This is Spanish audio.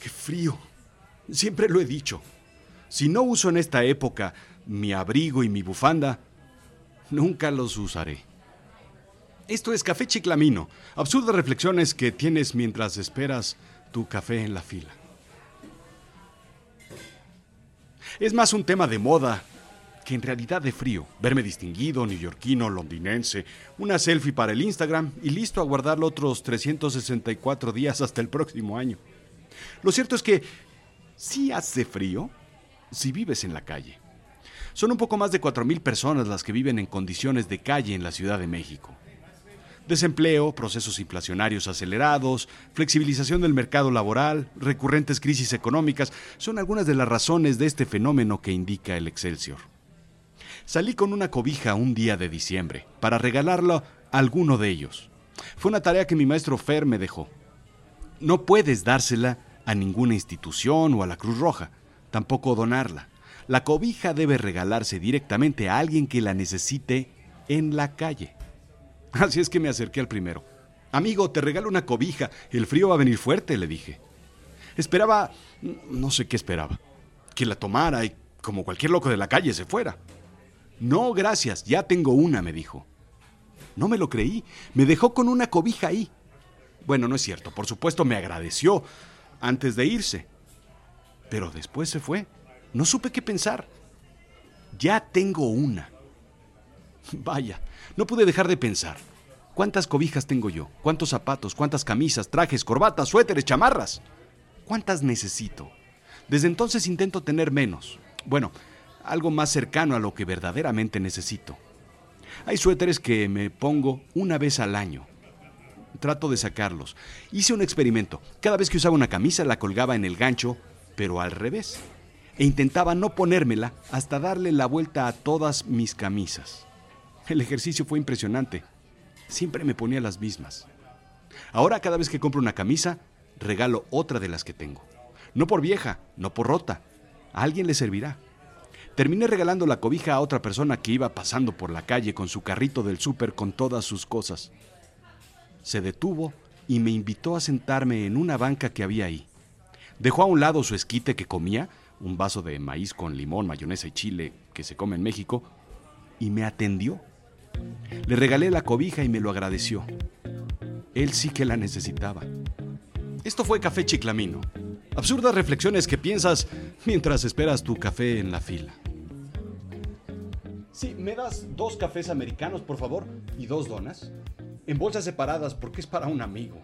¡Qué frío! Siempre lo he dicho. Si no uso en esta época mi abrigo y mi bufanda, nunca los usaré. Esto es Café Chiclamino, absurdas reflexiones que tienes mientras esperas tu café en la fila. Es más un tema de moda que en realidad de frío. Verme distinguido, neoyorquino, londinense, una selfie para el Instagram y listo a guardarlo otros 364 días hasta el próximo año. Lo cierto es que sí hace frío si vives en la calle. Son un poco más de 4.000 personas las que viven en condiciones de calle en la Ciudad de México. Desempleo, procesos inflacionarios acelerados, flexibilización del mercado laboral, recurrentes crisis económicas son algunas de las razones de este fenómeno que indica el Excelsior. Salí con una cobija un día de diciembre para regalarlo a alguno de ellos. Fue una tarea que mi maestro Fer me dejó. No puedes dársela a ninguna institución o a la Cruz Roja, tampoco donarla. La cobija debe regalarse directamente a alguien que la necesite en la calle. Así es que me acerqué al primero. Amigo, te regalo una cobija. El frío va a venir fuerte, le dije. Esperaba... no sé qué esperaba. Que la tomara y, como cualquier loco de la calle, se fuera. No, gracias, ya tengo una, me dijo. No me lo creí, me dejó con una cobija ahí. Bueno, no es cierto, por supuesto me agradeció antes de irse. Pero después se fue. No supe qué pensar. Ya tengo una. Vaya, no pude dejar de pensar. ¿Cuántas cobijas tengo yo? ¿Cuántos zapatos? ¿Cuántas camisas, trajes, corbatas, suéteres, chamarras? ¿Cuántas necesito? Desde entonces intento tener menos. Bueno, algo más cercano a lo que verdaderamente necesito. Hay suéteres que me pongo una vez al año. Trato de sacarlos. Hice un experimento. Cada vez que usaba una camisa la colgaba en el gancho, pero al revés. E intentaba no ponérmela hasta darle la vuelta a todas mis camisas. El ejercicio fue impresionante. Siempre me ponía las mismas. Ahora cada vez que compro una camisa, regalo otra de las que tengo. No por vieja, no por rota. A alguien le servirá. Terminé regalando la cobija a otra persona que iba pasando por la calle con su carrito del súper con todas sus cosas. Se detuvo y me invitó a sentarme en una banca que había ahí. Dejó a un lado su esquite que comía, un vaso de maíz con limón, mayonesa y chile que se come en México, y me atendió. Le regalé la cobija y me lo agradeció. Él sí que la necesitaba. Esto fue Café Chiclamino. Absurdas reflexiones que piensas mientras esperas tu café en la fila. Sí, ¿me das dos cafés americanos, por favor? ¿Y dos donas? En bolsas separadas porque es para un amigo.